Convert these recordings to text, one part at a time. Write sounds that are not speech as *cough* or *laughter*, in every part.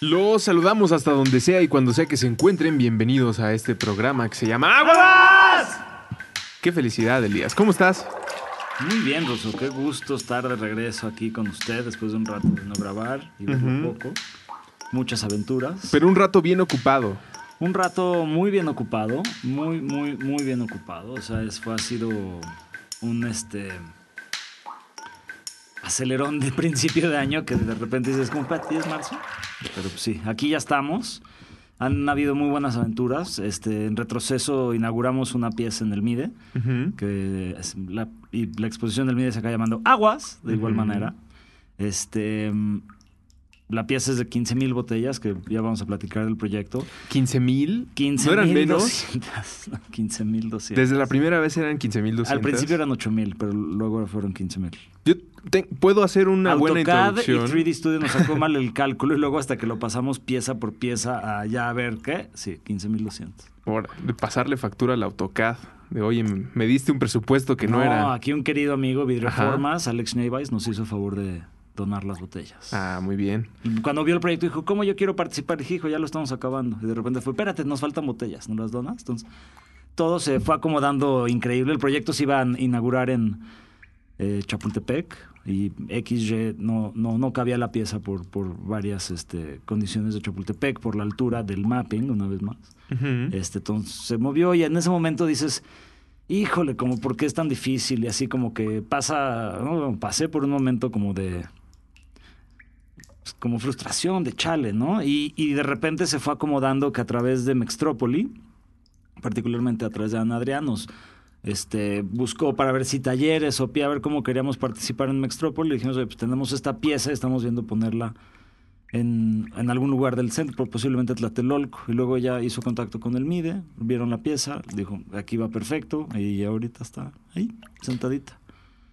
Los saludamos hasta donde sea y cuando sea que se encuentren. Bienvenidos a este programa que se llama ¡Aguas! ¡Qué felicidad, Elías! ¿Cómo estás? Muy bien, Rosso. Qué gusto estar de regreso aquí con usted después de un rato de no grabar y de un poco. Muchas aventuras. Pero un rato bien ocupado. Un rato muy bien ocupado. Muy, muy, muy bien ocupado. O sea, es, fue, ha sido un este acelerón de principio de año que de repente dices, como, "Pat, ¿ya es marzo? Pero pues, sí, aquí ya estamos. Han habido muy buenas aventuras. Este, en retroceso inauguramos una pieza en el MIDE, que es la, y la exposición del MIDE se acaba llamando Aguas, de igual manera. Este, la pieza es de 15 mil botellas, que ya vamos a platicar del proyecto. 15 mil. 15 ¿No eran *laughs* mil menos? 15 mil Desde la primera vez eran 15 mil Al principio eran 8 mil, pero luego fueron 15 mil. Yo te- puedo hacer una buena AutoCAD y introducción. 3D Studio nos sacó mal el *laughs* cálculo y luego hasta que lo pasamos pieza por pieza a ya a ver qué. Sí, 15.200. Por de pasarle factura al AutoCAD. De oye, me diste un presupuesto que no, era. aquí un querido amigo. Vidrioformas, Alex Neivays, nos hizo favor de donar las botellas. Ah, muy bien. Y Cuando vio el proyecto dijo, ¿cómo yo quiero participar? Dije, hijo, ya lo estamos acabando. Y de repente fue, espérate, nos faltan botellas, ¿no las donas? Entonces, todo se fue acomodando increíble. El proyecto se iba a inaugurar en eh, Chapultepec y XY no, no, no cabía la pieza por, por varias este, condiciones de Chapultepec, por la altura del mapping, una vez más. Este, entonces se movió y en ese momento dices, híjole, como por qué es tan difícil y así como que pasa, ¿no? pasé por un momento como de pues, como frustración, de chale, ¿no? Y, y de repente se fue acomodando que a través de Mextrópoli, particularmente a través de Ana Adrián, nos este, buscó para ver si talleres o pie, a ver cómo queríamos participar en Mextrópoli. Y dijimos, pues tenemos esta pieza, estamos viendo ponerla en, algún lugar del centro, posiblemente Tlatelolco. Y luego ya hizo contacto con el MIDE, vieron la pieza, dijo, aquí va perfecto, y ahorita está ahí, sentadita.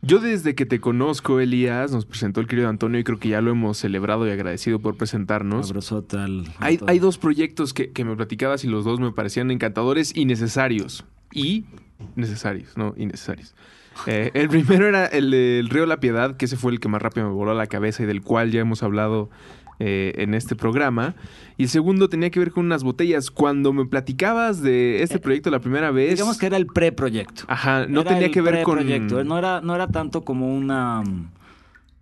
Yo desde que te conozco, Elías, nos presentó el querido Antonio y creo que ya lo hemos celebrado y agradecido por presentarnos. Abrazote al... Hay, hay dos proyectos que, que me platicabas y los dos me parecían encantadores y necesarios. Y necesarios, no innecesarios. Eh, el primero era el del Río La Piedad, que ese fue el que más rápido me voló a la cabeza y del cual ya hemos hablado eh, en este programa. Y el segundo tenía que ver con unas botellas. Cuando me platicabas de este proyecto la primera vez... Digamos que era el preproyecto. Ajá, no Era tenía que ver con... No era, no era tanto como una,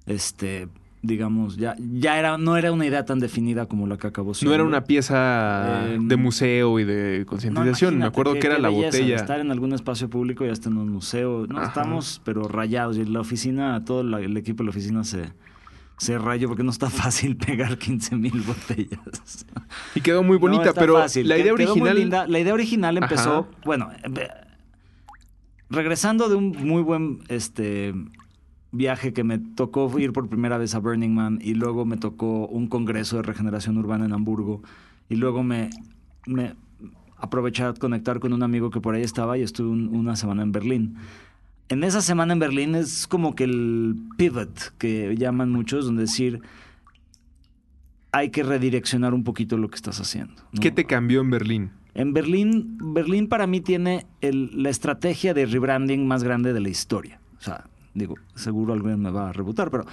este, digamos, ya, ya era, no era una idea tan definida como la que acabó siendo. No era una pieza Eh, de museo y de No, concientización. me acuerdo que era la belleza botella. Estar en algún espacio público, ya está en un museo. No, Ajá. estamos, pero rayados. Y la oficina, todo la- el equipo de la oficina se, se rayó porque no está fácil *laughs* pegar 15 mil botellas. Y quedó muy No bonita, está pero fácil. la idea quedó muy original... linda. La idea original empezó, Ajá. bueno, eh, regresando de un muy buen este viaje que me tocó ir por primera vez a Burning Man y luego me tocó un congreso de regeneración urbana en Hamburgo y luego me, me aproveché a conectar con un amigo que por ahí estaba y estuve un- una semana en Berlín. En esa semana en Berlín es como que el pivot que llaman muchos, donde decir hay que redireccionar un poquito lo que estás haciendo. ¿no? ¿Qué te cambió en Berlín? En Berlín, Berlín para mí tiene el- la estrategia de rebranding más grande de la historia. O sea, digo, seguro alguien me va a rebutar, pero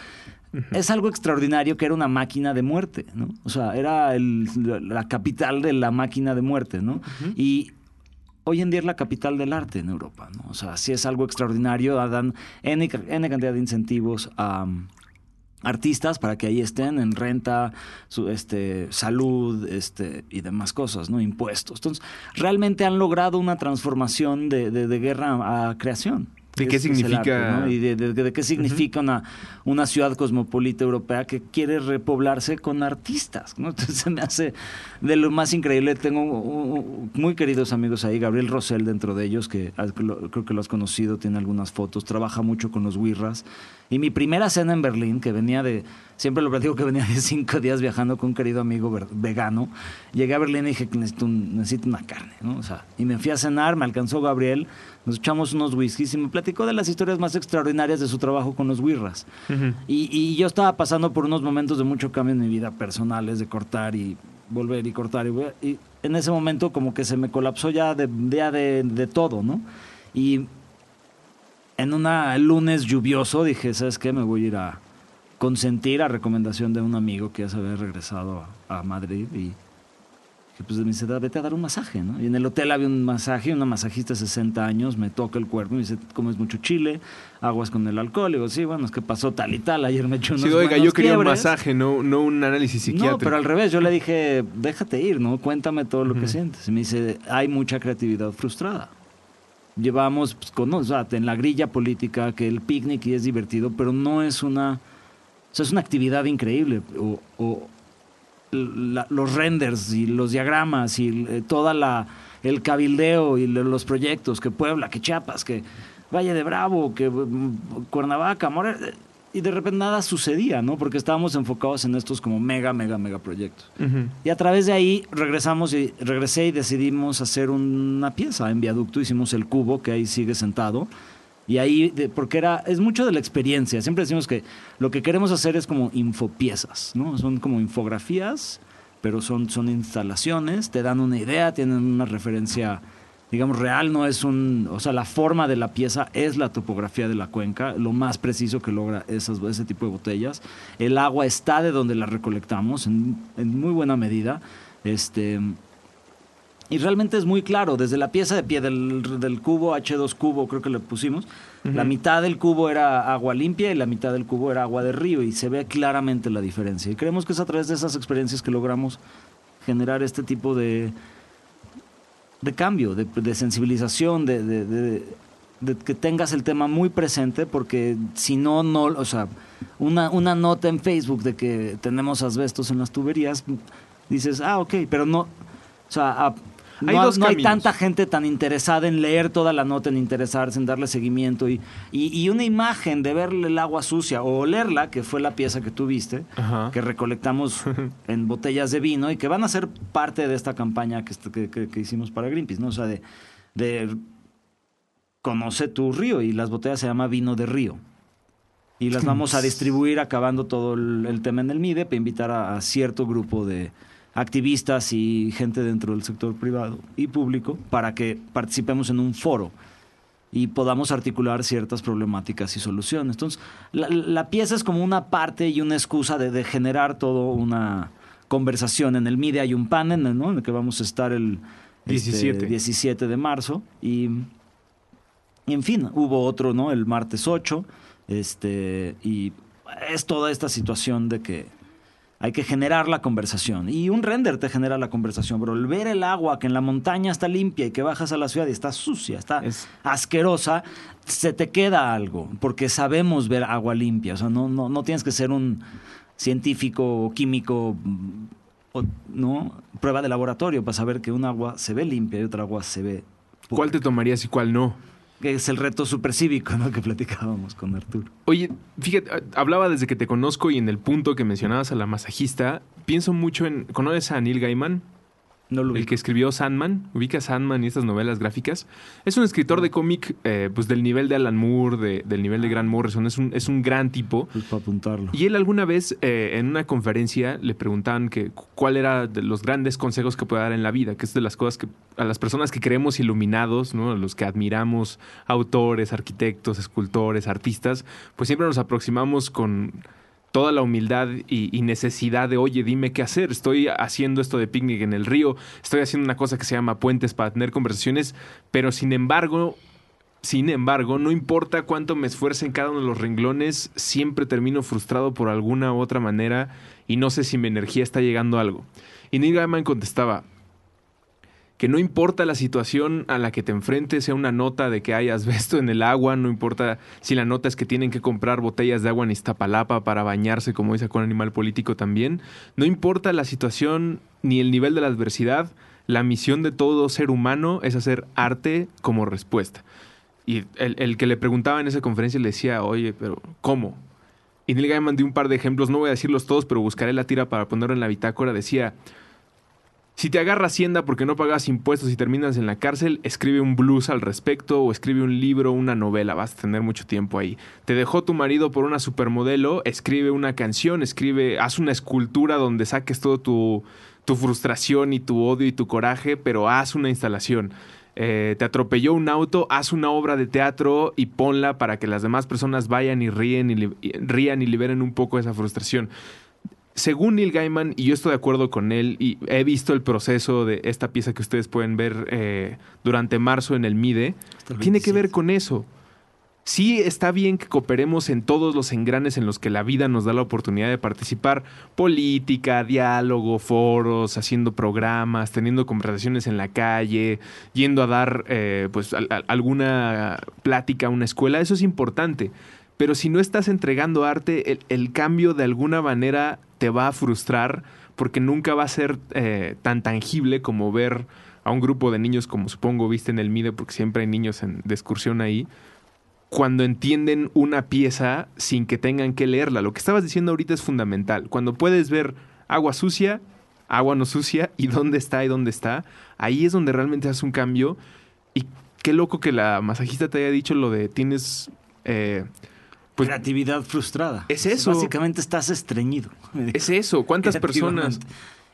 es algo extraordinario que era una máquina de muerte, ¿no? O sea, era el- la capital de la máquina de muerte, ¿no? Y hoy en día es la capital del arte en Europa, ¿no? O sea, sí es algo extraordinario, dan N, N cantidad de incentivos a artistas para que ahí estén en renta, su, este, salud este, y demás cosas, ¿no? Impuestos. Entonces, realmente han logrado una transformación de, de- de guerra a creación. ¿De qué significa? arte, ¿no? Y de, de- de qué significa una, una ciudad cosmopolita europea que quiere repoblarse con artistas, ¿no? *laughs* Entonces se me hace de lo más increíble. Tengo muy queridos amigos ahí, Gabriel Rosell dentro de ellos, que creo que lo has conocido, tiene algunas fotos, trabaja mucho con los Wirras. Y mi primera cena en Berlín, que venía de, siempre lo platico que venía de cinco días viajando con un querido amigo vegano, llegué a Berlín y dije que necesito, un- necesito una carne, ¿no? O sea, y me fui a cenar, me alcanzó Gabriel, nos echamos unos whiskies y me platicó de las historias más extraordinarias de su trabajo con los Wirras. Ujú. Y, y yo estaba pasando por unos momentos de mucho cambio en mi vida personales, de cortar y volver y cortar. Y, y en ese momento como que se me colapsó ya de, ya de, de todo, ¿no? Y en el lunes lluvioso dije, ¿sabes qué? Me voy a ir a consentir a recomendación de un amigo que ya se había regresado a, a Madrid y que pues me dice, "Da, vete a dar un masaje, ¿no? Y en el hotel había un masaje, una masajista de 60 años, me toca el cuerpo y me dice, comes mucho chile, aguas con el alcohol. Y digo, sí, bueno, es que pasó tal y tal, ayer me echó unos Sí, oiga, yo quería un quiebres". masaje, no, no un análisis psiquiátrico. No, pero al revés, yo le dije, déjate ir, ¿no? Cuéntame todo lo que sientes. Y me dice, hay mucha creatividad frustrada. Llevamos, pues, con, o en la grilla política, que el picnic y es divertido, pero no es una, o es una actividad increíble. O, la- los renders y los diagramas y eh, toda la el cabildeo y lo- los proyectos que Puebla, que Chiapas, que Valle de Bravo, que mm, Cuernavaca, Morelia, y de repente nada sucedía, ¿no? Porque estábamos enfocados en estos como mega, mega, mega proyectos. Y a través de ahí regresamos y regresé y decidimos hacer una pieza en viaducto. Hicimos el cubo que ahí sigue sentado. Y ahí, de- porque era, es mucho de la experiencia. Siempre decimos que lo que queremos hacer es como infopiezas, ¿no? Son como infografías, pero son, son instalaciones, te dan una idea, tienen una referencia, digamos, real, no es un, o sea, la forma de la pieza es la topografía de la cuenca, lo más preciso que logra esas, ese tipo de botellas. El agua está de donde la recolectamos, en, en muy buena medida. Este, y realmente es muy claro, desde la pieza de pie del, del cubo, H2 cubo creo que le pusimos, la mitad del cubo era agua limpia y la mitad del cubo era agua de río y se ve claramente la diferencia. Y creemos que es a través de esas experiencias que logramos generar este tipo de, de cambio, de, de sensibilización, de, de- de- que tengas el tema muy presente, porque si no, no, o sea, una, una nota en Facebook de que tenemos asbestos en las tuberías, dices, ah, ok, pero no, o sea, Hay no, dos no hay tanta gente tan interesada en leer toda la nota, en interesarse, en darle seguimiento y, y, y una imagen de verle el agua sucia o olerla, que fue la pieza que tú viste, Ajá. que recolectamos *laughs* en botellas de vino y que van a ser parte de esta campaña que, est- que- que- que hicimos para Greenpeace, ¿no? O sea, de, de conoce tu río y las botellas se llama vino de río. Y las *laughs* vamos a distribuir acabando todo el, el tema en el MIDE para invitar a, a cierto grupo de activistas y gente dentro del sector privado y público para que participemos en un foro y podamos articular ciertas problemáticas y soluciones. Entonces, la, la pieza es como una parte y una excusa de, de generar todo una conversación. En el MIDE hay un panel, ¿no? En el que vamos a estar el este, 17. 17 de marzo y, y, en fin, hubo otro, ¿no? El martes 8, este, y es toda esta situación de que hay que generar la conversación. Y un render te genera la conversación, pero el ver el agua que en la montaña está limpia y que bajas a la ciudad y está sucia, está Es- asquerosa, se te queda algo, porque sabemos ver agua limpia. O sea, no, no, no tienes que ser un científico o químico, o, ¿no? Prueba de laboratorio para saber que un agua se ve limpia y otra agua se ve... pura. ¿Cuál te tomarías y cuál no? Que es el reto supercívico, ¿no? Que platicábamos con Arturo. Oye, fíjate, hablaba desde que te conozco y en el punto que mencionabas a la masajista, pienso mucho en... ¿Conoces a Neil Gaiman? No lo El que escribió Sandman, ubica Sandman y estas novelas gráficas. Es un escritor de cómic eh, pues del nivel de Alan Moore, de- del nivel de Grant Morrison. Es un, es un gran tipo. Pues para apuntarlo. Y él alguna vez eh, en una conferencia le preguntaban que cu- cuál era de los grandes consejos que puede dar en la vida, que es de las cosas que a las personas que creemos iluminados, ¿no? a los que admiramos autores, arquitectos, escultores, artistas, pues siempre nos aproximamos con toda la humildad y, necesidad de, oye, dime qué hacer. Estoy haciendo esto de picnic en el río, estoy haciendo una cosa que se llama puentes para tener conversaciones, pero sin embargo, sin embargo, no importa cuánto me esfuerce en cada uno de los renglones, siempre termino frustrado por alguna u otra manera y no sé si mi energía está llegando a algo. Y Neil Gaiman contestaba, que no importa la situación a la que te enfrentes, sea una nota de que hay asbesto *laughs* en el agua, no importa si la nota es que tienen que comprar botellas de agua en Iztapalapa para bañarse, como dice con Animal Político también, no importa la situación ni el nivel de la adversidad, la misión de todo ser humano es hacer arte como respuesta. Y el, el que le preguntaba en esa conferencia le decía, oye, pero ¿cómo? Y Neil Gaiman dio un par de ejemplos, no voy a decirlos todos, pero buscaré la tira para ponerlo en la bitácora. Decía, si te agarra Hacienda porque no pagas impuestos y terminas en la cárcel, escribe un blues al respecto o escribe un libro, una novela, vas a tener mucho tiempo ahí. Te dejó tu marido por una supermodelo, escribe una canción, escribe, haz una escultura donde saques todo tu, tu frustración y tu odio y tu coraje, pero haz una instalación. Eh, te atropelló un auto, haz una obra de teatro y ponla para que las demás personas vayan y ríen y, y rían y liberen un poco esa frustración según Neil Gaiman, y yo estoy de acuerdo con él, y he visto el proceso de esta pieza que ustedes pueden ver eh, durante marzo en el MIDE, el tiene que 27. ver con eso. Sí está bien que cooperemos en todos los engranes en los que la vida nos da la oportunidad de participar, política, diálogo, foros, haciendo programas, teniendo conversaciones en la calle, yendo a dar eh, pues al- al- alguna plática a una escuela, eso es importante. Pero si no estás entregando arte, el, el cambio de alguna manera te va a frustrar porque nunca va a ser eh, tan tangible como ver a un grupo de niños, como supongo viste en el MIDE, porque siempre hay niños en, de excursión ahí, cuando entienden una pieza sin que tengan que leerla. Lo que estabas diciendo ahorita es fundamental. Cuando puedes ver agua sucia, agua no sucia, y dónde está y dónde está, ahí es donde realmente hace un cambio. Y qué loco que la masajista te haya dicho lo de tienes... eh, pues Creatividad frustrada. Es eso. Básicamente estás estreñido. es eso, ¿cuántas personas?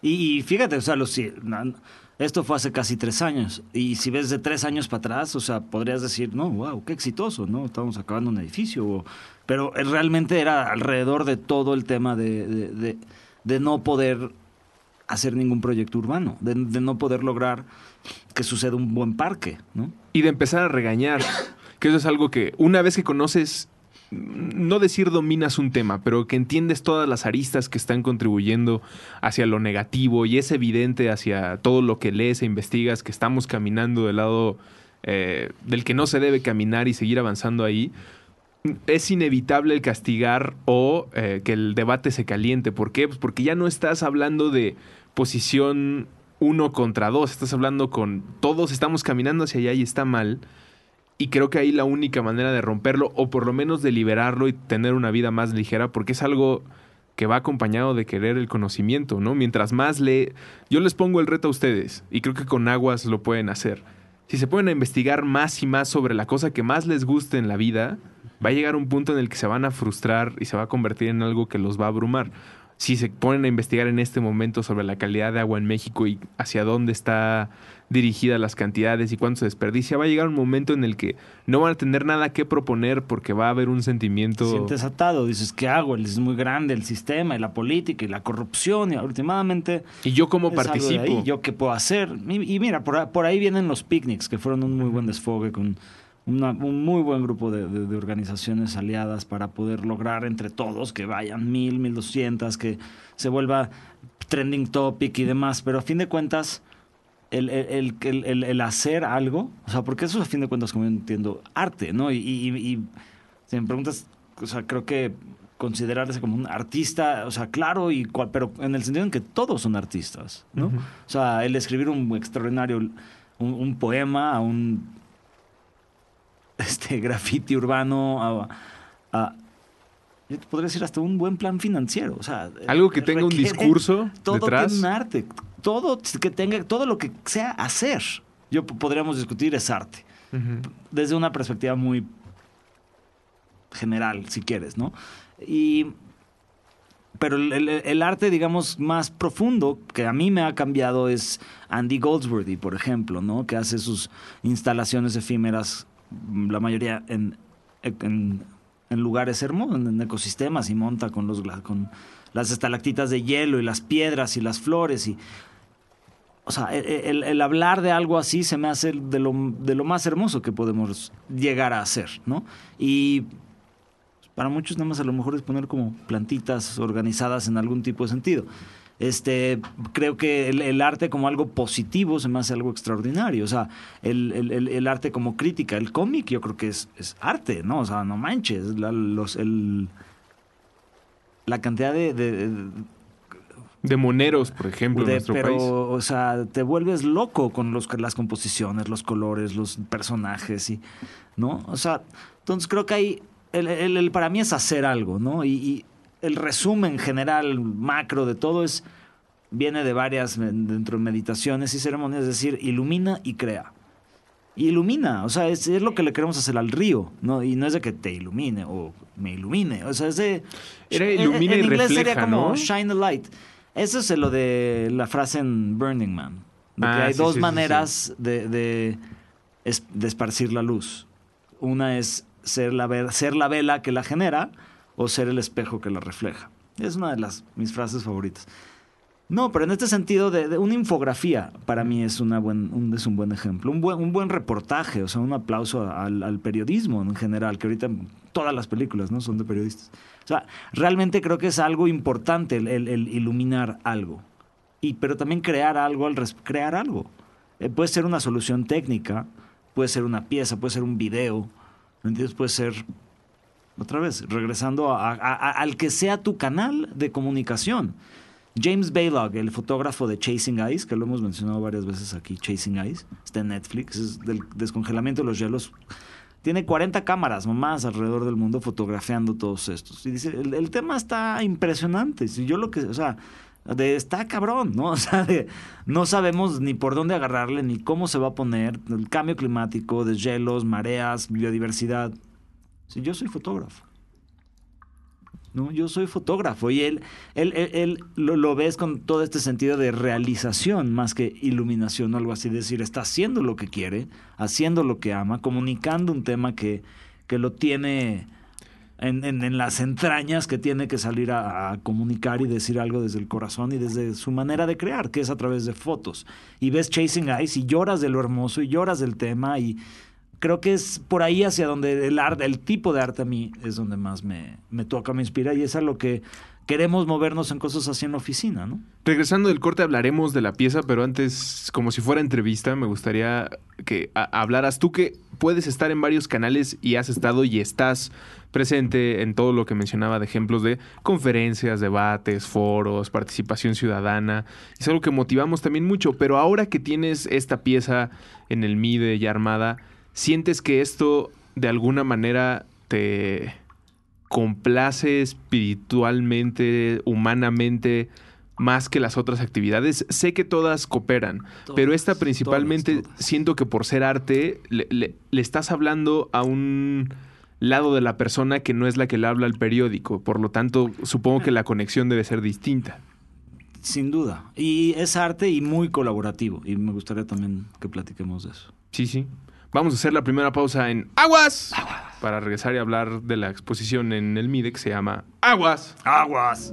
Y, y fíjate, o sea, los, esto fue hace casi tres años. Y si ves de tres años para atrás, o sea, podrías decir, no, wow, qué exitoso, ¿no? Estamos acabando un edificio. o- pero eh, realmente era alrededor de todo el tema de, de- de- de no poder hacer ningún proyecto urbano, de, de no poder lograr que suceda un buen parque, ¿no? y de empezar a regañar. Que eso es algo que una vez que conoces, no decir dominas un tema, pero que entiendes todas las aristas que están contribuyendo hacia lo negativo y es evidente hacia todo lo que lees e investigas que estamos caminando del lado eh, del que no se debe caminar y seguir avanzando ahí. Es inevitable el castigar o eh, que el debate se caliente. ¿Por qué? Pues porque ya no estás hablando de posición uno contra dos, estás hablando con todos estamos caminando hacia allá y está mal. Y creo que ahí la única manera de romperlo, o por lo menos de liberarlo y tener una vida más ligera, porque es algo que va acompañado de querer el conocimiento, ¿no? Mientras más lee, yo les pongo el reto a ustedes, y creo que con aguas lo pueden hacer. Si se pueden a investigar más y más sobre la cosa que más les guste en la vida, va a llegar un punto en el que se van a frustrar y se va a convertir en algo que los va a abrumar. Si se ponen a investigar en este momento sobre la calidad de agua en México y hacia dónde está dirigida las cantidades y cuánto se desperdicia, va a llegar un momento en el que no van a tener nada que proponer porque va a haber un sentimiento... Te sientes atado, dices, ¿qué hago? Es muy grande el sistema y la política y la corrupción y últimamente... Y yo cómo participo. ahí, ¿Yo qué puedo hacer? Y, y mira, por, por ahí vienen los picnics, que fueron un muy buen desfogue con una- un muy buen grupo de, de- de organizaciones aliadas para poder lograr entre todos que vayan mil, mil doscientas, que se vuelva trending topic y demás. Pero a fin de cuentas, el, el, el- el- hacer algo, o sea, porque eso es a fin de cuentas, como yo entiendo, arte, ¿no? Y, y- y- si me preguntas, o sea, creo que considerarse como un artista, o sea, claro, y cual- pero en el sentido en que todos son artistas, ¿no? O sea, el escribir un extraordinario, un, un poema, a un *laughs* este graffiti urbano, a, a- yo te podría decir hasta un buen plan financiero, o sea, Algo que tenga un discurso *laughs* todo detrás. tiene un arte, todo que tenga todo lo que sea hacer. Yo podríamos discutir es arte desde una perspectiva muy general, si quieres, ¿no? Y pero el, el- el arte, digamos, más profundo que a mí me ha cambiado es Andy Goldsworthy, por ejemplo, ¿no? Que hace sus instalaciones efímeras, la mayoría en, en, en lugares hermosos, en ecosistemas, y monta con, los, con las estalactitas de hielo y las piedras y las flores y... O sea, el, el- el hablar de algo así se me hace de lo, de lo más hermoso que podemos llegar a hacer, ¿no? Y para muchos nada más a lo mejor es poner como plantitas organizadas en algún tipo de sentido. Este, creo que el, el arte como algo positivo se me hace algo extraordinario. O sea, el, el- arte como crítica. El cómic yo creo que es, es arte, ¿no? O sea, no manches. La, los, la cantidad de, de- De moneros, por ejemplo, en de- nuestro pero, país. o sea, te vuelves loco con los, las composiciones, los colores, los personajes, y, ¿no? O sea, entonces creo que hay, el, el- el- para mí es hacer algo, ¿no? Y, y el resumen general, macro de todo es, viene de varias, dentro de meditaciones y ceremonias, es decir, ilumina y crea. Ilumina, o sea, es, es lo que le queremos hacer al río, ¿no? Y no es de que te ilumine o me ilumine, o sea, es de... Era ilumina en, y inglés sería refleja, como ¿no? shine a light. Eso es lo de la frase en Burning Man. De que Ah, hay sí, dos sí, sí, maneras De, de, de esparcir la luz. Una es ser la, ser la vela que la genera o ser el espejo que la refleja. Es una de las mis frases favoritas. No, pero en este sentido de, de una infografía para mí es, una buen, un, es un buen ejemplo. Un buen, un buen reportaje, o sea, un aplauso al, al periodismo en general, que ahorita todas las películas no son de periodistas. O sea, realmente creo que es algo importante el, el- el iluminar algo. Y, pero también crear algo, al crear algo. Eh, puede ser una solución técnica, puede ser una pieza, puede ser un video, ¿me entiendes? Puede ser, otra vez, regresando a- al que sea tu canal de comunicación. James Baylog, el fotógrafo de Chasing Ice, que lo hemos mencionado varias veces aquí, Chasing Ice, está en Netflix, es del descongelamiento de los hielos. Tiene 40 cámaras más alrededor del mundo fotografiando todos estos. Y dice, el, el tema está impresionante. Si yo lo que, o sea, de, está cabrón, ¿no? *laughs* O sea, de- no sabemos ni por dónde agarrarle, ni cómo se va a poner, el cambio climático, deshielos, mareas, biodiversidad. Yo soy fotógrafo. No, yo soy fotógrafo y él, él, él, lo, lo ves con todo este sentido de realización más que iluminación o algo así, es decir, está haciendo lo que quiere, haciendo lo que ama, comunicando un tema que, que lo tiene en, en- las entrañas, que tiene que salir a, a comunicar y decir algo desde el corazón y desde su manera de crear, que es a través de fotos. Y ves Chasing Ice y lloras de lo hermoso y lloras del tema y creo que es por ahí hacia donde el arte, el tipo de arte a mí es donde más me, me toca, me inspira y es a lo que queremos movernos en cosas así en la oficina, ¿no? Regresando del corte hablaremos de la pieza, pero antes, como si fuera entrevista, me gustaría que hablaras tú que puedes estar en varios canales y has estado y estás presente en todo lo que mencionaba de ejemplos de conferencias, debates, foros, participación ciudadana. Es algo que motivamos también mucho, pero ahora que tienes esta pieza en el MIDE ya armada, ¿sientes que esto de alguna manera te complace espiritualmente, humanamente, más que las otras actividades. Sé que todas cooperan, pero esta principalmente todas, todas. siento que por ser arte le, le- le estás hablando a un lado de la persona que no es la que le habla al periódico. Por lo tanto, supongo que la conexión debe ser distinta. Sin duda. Y es arte y muy colaborativo. Y me gustaría también que platiquemos de eso. Sí, sí. Vamos a hacer la primera pausa en Aguas. Para regresar y hablar de la exposición en el MIDE que se llama Aguas. ¡Aguas!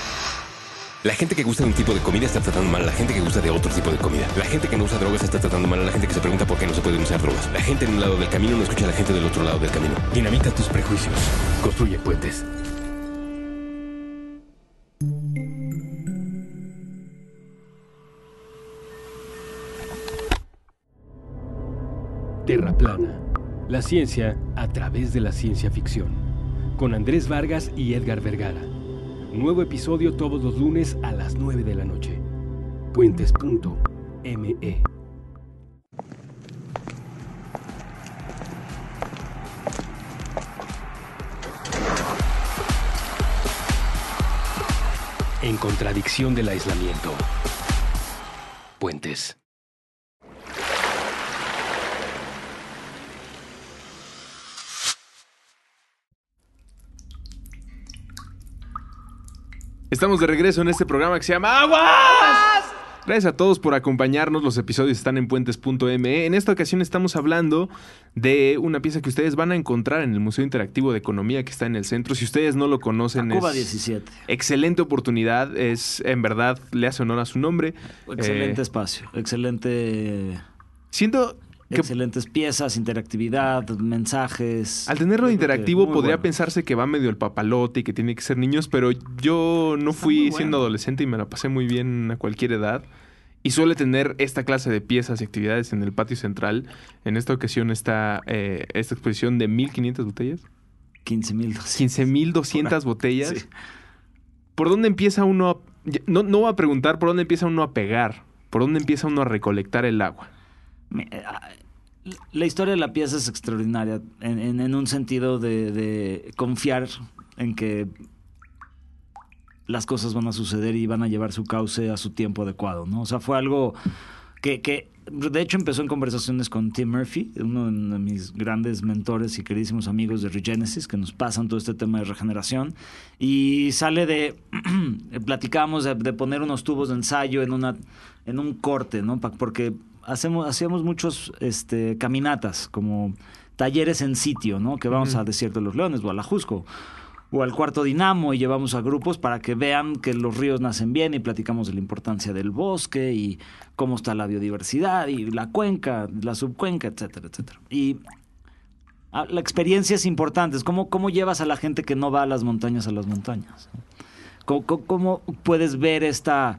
La gente que gusta de un tipo de comida está tratando mal a la gente que gusta de otro tipo de comida. La gente que no usa drogas está tratando mal a la gente que se pregunta por qué no se pueden usar drogas. La gente en un lado del camino no escucha a la gente del otro lado del camino. Dinamita tus prejuicios. Construye puentes. Terra Plana. La ciencia a través de la ciencia ficción. Con Andrés Vargas y Edgar Vergara. Nuevo episodio todos los lunes a las 9 de la noche. Puentes.me. En contradicción del aislamiento. Puentes. Estamos de regreso en este programa que se llama Aguas. Gracias a todos por acompañarnos. Los episodios están en puentes.me. En esta ocasión estamos hablando de una pieza que ustedes van a encontrar en el Museo Interactivo de Economía que está en el centro. Si ustedes no lo conocen, Cuba es 17. excelente oportunidad. Es en verdad le hace honor a su nombre. Excelente Eh, espacio. Excelente. siento Excelentes piezas, interactividad, mensajes. Al tenerlo Yo interactivo podría bueno. pensarse que va medio el papalote y que tiene que ser niños, pero yo no fui bueno. siendo adolescente y me la pasé muy bien a cualquier edad. Y suele tener esta clase de piezas y actividades en el patio central. En esta ocasión está eh, esta exposición de 1500 botellas. 15 mil. 15.200 botellas. Sí. ¿Por dónde empieza uno a... No, no voy a preguntar por dónde empieza uno a pegar. ¿Por dónde empieza uno a recolectar el agua? Eh, ah, La historia de la pieza es extraordinaria en, en- un sentido de, de confiar en que las cosas van a suceder y van a llevar su cauce a su tiempo adecuado, ¿no? O sea, fue algo que, que de hecho empezó en conversaciones con Tim Murphy, uno de mis grandes mentores y queridísimos amigos de Regenesis, que nos pasan todo este tema de regeneración, y sale de, *clears throat* platicamos de, de poner unos tubos de ensayo en, una, en un corte, ¿no? Porque hacemos, hacíamos muchos este, caminatas, como talleres en sitio, ¿no? Que vamos a Desierto de los Leones o a La Jusco o al cuarto dinamo y llevamos a grupos para que vean que los ríos nacen bien y platicamos de la importancia del bosque y cómo está la biodiversidad y la cuenca, la subcuenca, etcétera, etcétera. Y ah, la experiencia es importante, es cómo, cómo llevas a la gente que no va a las montañas a las montañas. ¿Cómo, cómo- cómo puedes ver esta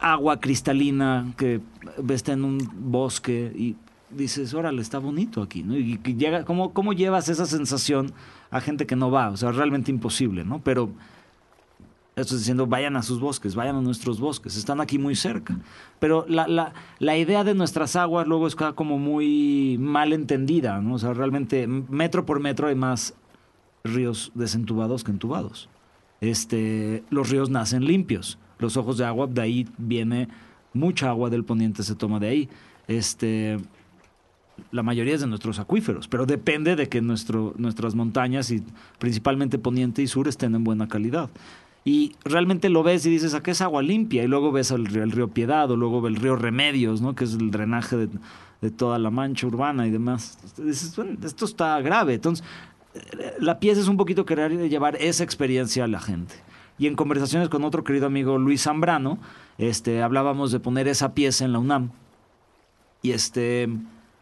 agua cristalina que está en un bosque y dices, órale, está bonito aquí, ¿no? Y, llega, ¿cómo, ¿cómo llevas esa sensación a gente que no va? O sea, realmente imposible, ¿no? Pero esto es diciendo, vayan a sus bosques, vayan a nuestros bosques, están aquí muy cerca. Pero la, la, la idea de nuestras aguas luego está como muy mal entendida, ¿no? O sea, realmente metro por metro hay más ríos desentubados que entubados. Este, los ríos nacen limpios. Los ojos de agua, de ahí viene mucha agua del poniente, se toma de ahí. Este, la mayoría es de nuestros acuíferos, pero depende de que nuestro, nuestras montañas, y principalmente poniente y sur, estén en buena calidad. Y realmente lo ves y dices, ¿a qué es agua limpia? Y luego ves el río, Piedad o luego el río Remedios, ¿no? que es el drenaje de, de toda la mancha urbana y demás. Dices, bueno, esto está grave. Entonces, eh, la pieza es un poquito querer llevar esa experiencia a la gente. Y en conversaciones con otro querido amigo Luis Zambrano, este, hablábamos de poner esa pieza en la UNAM. Y este,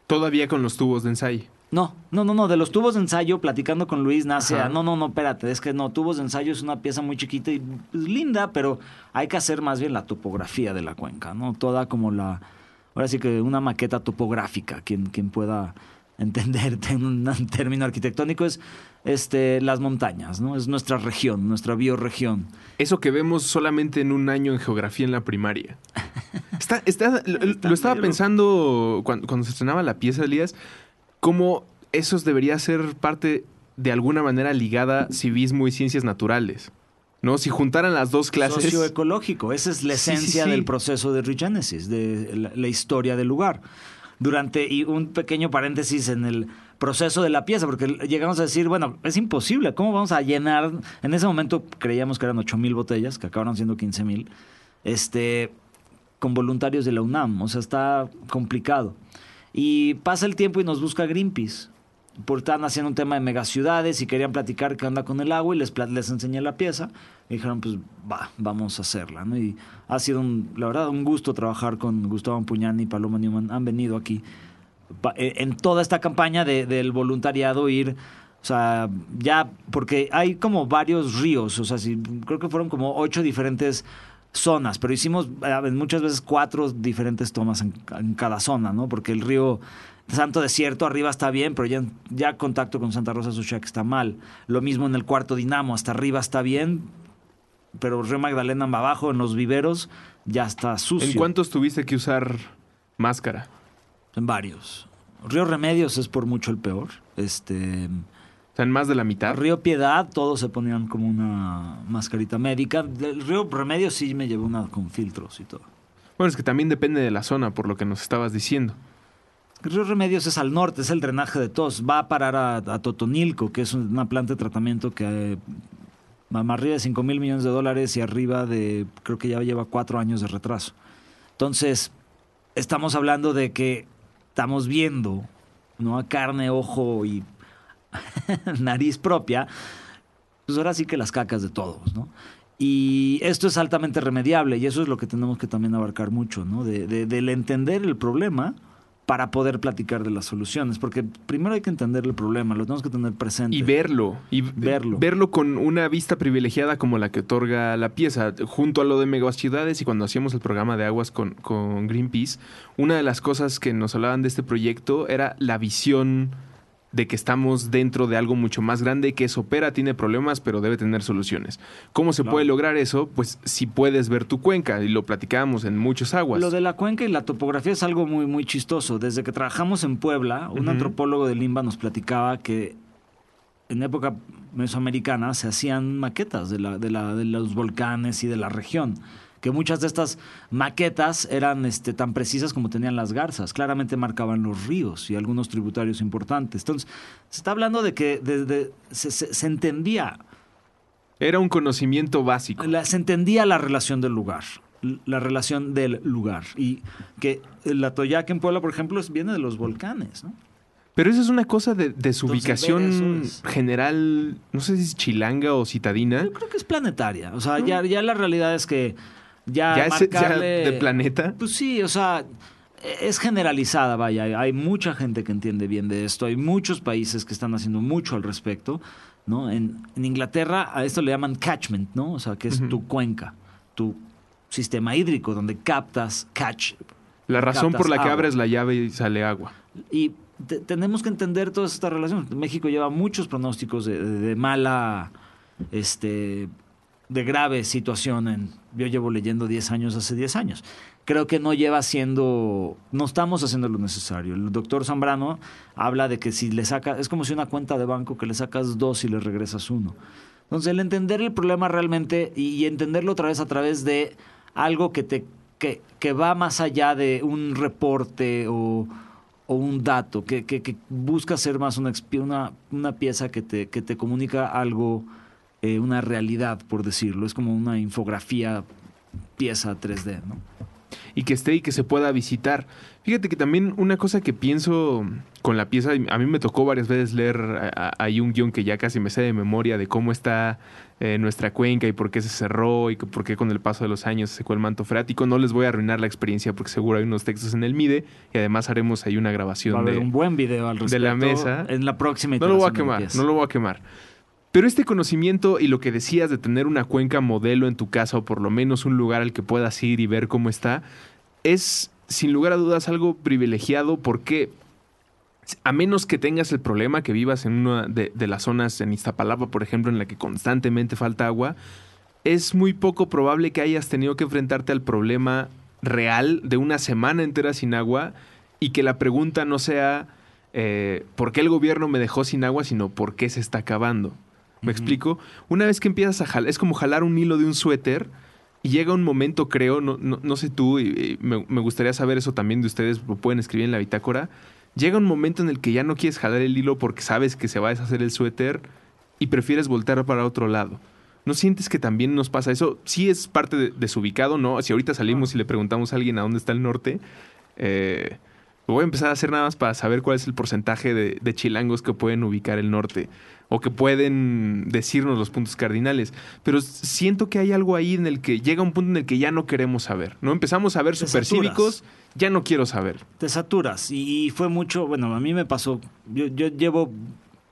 Todavía con los tubos de ensayo. no, no, no, no, de los tubos de ensayo, platicando con Luis, nace, a, no, no, no, espérate, es que no, tubos de ensayo es una pieza muy chiquita y pues, linda, pero hay que hacer más bien la topografía de la cuenca, ¿no? Toda como la, ahora sí que una maqueta topográfica, quien, quien pueda entender en un término arquitectónico es este, las montañas, ¿no? Es nuestra región, nuestra biorregión. Eso que vemos solamente en un año en geografía en la primaria. *laughs* Está, está- lo, lo estaba pensando cuando, cuando se estrenaba la pieza, Elías, cómo eso debería ser parte de alguna manera ligada civismo y ciencias naturales. ¿No? Si juntaran las dos clases. Socioecológico, esa es la Sí, sí, esencia sí. del proceso de Regenesis, de la, la historia del lugar. Durante, y un pequeño paréntesis en el proceso de la pieza, porque llegamos a decir, bueno, es imposible, ¿cómo vamos a llenar? En ese momento creíamos que eran 8 mil botellas, que acabaron siendo 15 mil, este, con voluntarios de la UNAM, o sea, está complicado. Y pasa el tiempo y nos busca Greenpeace. Por estaban haciendo un tema de megaciudades y querían platicar qué onda con el agua y les, les enseñé la pieza. Y dijeron, pues va, vamos a hacerla. ¿no? Y ha sido, un, la verdad, un gusto trabajar con Gustavo Ampuñani y Paloma Newman. Han venido aquí en toda esta campaña de- del voluntariado ir, o sea, ya, porque hay como varios ríos, o sea, sí, creo que fueron como ocho diferentes zonas, pero hicimos eh, muchas veces cuatro diferentes tomas en, cada zona, ¿no? Porque el río Santo Desierto arriba está bien, pero ya, ya contacto con Santa Rosa Suchac está mal. Lo mismo en el cuarto Dinamo, hasta arriba está bien, pero Río Magdalena abajo, en los viveros, ya está sucio. ¿En cuántos tuviste que usar máscara? En varios. Río Remedios es por mucho el peor. Este. O sea, en más de la mitad. Río Piedad, todos se ponían como una mascarita médica. Del Río Remedios sí me llevó una con filtros y todo. Bueno, es que también depende de la zona, por lo que nos estabas diciendo. El Río Remedios es al norte, es el drenaje de tos. Va a parar a, a Totonilco, que es una planta de tratamiento que eh, más arriba de 5 mil millones de dólares y arriba de, creo que ya lleva cuatro años de retraso. Entonces, estamos hablando de que estamos viendo, ¿no? A carne, ojo y *laughs* nariz propia, pues ahora sí que las cacas de todos, ¿no? Y esto es altamente remediable y eso es lo que tenemos que también abarcar mucho, ¿no? De, de- del entender el problema para poder platicar de las soluciones, porque primero hay que entender el problema, lo tenemos que tener presente. Y verlo. Y Verlo. verlo con una vista privilegiada como la que otorga la pieza. Junto a lo de megaciudades y cuando hacíamos el programa de aguas con, con Greenpeace, una de las cosas que nos hablaban de este proyecto era la visión de que estamos dentro de algo mucho más grande que es opera, tiene problemas, pero debe tener soluciones. ¿Cómo se Claro. puede lograr eso? Pues si puedes ver tu cuenca, y lo platicábamos en muchos aguas. Lo de la cuenca y la topografía es algo muy, muy chistoso. Desde que trabajamos en Puebla, un antropólogo de Limba nos platicaba que en época mesoamericana se hacían maquetas de, la, de, la, de los volcanes y de la región. Que muchas de estas maquetas eran este, tan precisas como tenían las garzas. Claramente marcaban los ríos y algunos tributarios importantes. Entonces, se está hablando de que desde, se, se- se entendía Era un conocimiento básico. la- se entendía la relación del lugar, la relación del lugar. Y que la Toyac en Puebla, por ejemplo, es- viene de los volcanes, ¿no? Pero eso es una cosa de, de su Entonces, ubicación es- general, no sé si es chilanga o citadina. Yo creo que es planetaria. O sea, ya, ya la realidad es que ya, Ya es ya marcarle- de planeta. Pues sí, o sea, es generalizada, vaya. Hay mucha gente que entiende bien de esto. Hay muchos países que están haciendo mucho al respecto, ¿no? En, en Inglaterra a esto le llaman catchment, ¿no? O sea, que es tu cuenca, tu sistema hídrico donde captas, catch, La razón por la que abres la llave y sale agua. Y te- tenemos que entender todas estas relaciones. México lleva muchos pronósticos de, de- de mala, este, de grave situación. En, yo llevo leyendo 10 años hace 10 años. Creo que no lleva haciendo, no estamos haciendo lo necesario. El doctor Zambrano habla de que si le saca, es como si una cuenta de banco que le sacas dos y le regresas uno. Entonces, el entender el problema realmente y, entenderlo otra vez a través de algo que te que, que va más allá de un reporte o, o un dato, que, que- busca ser más una, una, una pieza que te, que te comunica algo, eh, una realidad, por decirlo. Es como una infografía pieza 3D, ¿no? y que esté y que se pueda visitar. Fíjate que también una cosa que pienso con la pieza, a mí me tocó varias veces leer a- ahí un guion que ya casi me sé de memoria de cómo está eh, nuestra cuenca y por qué se cerró y por qué con el paso de los años se secó el manto freático. No les voy a arruinar la experiencia porque seguro hay unos textos en el MIDE y además haremos ahí una grabación Va a haber de, un buen video al de la mesa. En la próxima No lo voy a quemar, no lo voy a quemar. Pero este conocimiento y lo que decías de tener una cuenca modelo en tu casa o por lo menos un lugar al que puedas ir y ver cómo está, es sin lugar a dudas algo privilegiado porque a menos que tengas el problema que vivas en una de, las zonas en Iztapalapa, por ejemplo, en la que constantemente falta agua, es muy poco probable que hayas tenido que enfrentarte al problema real de una semana entera sin agua y que la pregunta no sea eh, ¿por qué el gobierno me dejó sin agua? sino ¿por qué se está acabando? ¿Me explico? Una vez que empiezas a jalar, es como jalar un hilo de un suéter y llega un momento, creo, no, no, no sé tú, y, y me, me gustaría saber eso también de ustedes, lo pueden escribir en la bitácora. Llega un momento en el que ya no quieres jalar el hilo porque sabes que se va a deshacer el suéter y prefieres voltear para otro lado. ¿No sientes que también nos pasa eso? Sí es parte de- desubicado, ¿no? Si ahorita salimos y le preguntamos a alguien a dónde está el norte, eh, lo voy a empezar a hacer nada más para saber cuál es el porcentaje de, de chilangos que pueden ubicar el norte o que pueden decirnos los puntos cardinales. Pero siento que hay algo ahí en el que llega un punto en el que ya no queremos saber. ¿No? Empezamos a ver supercívicos, ya no quiero saber. te saturas y fue mucho, bueno, a mí me pasó, yo, yo llevo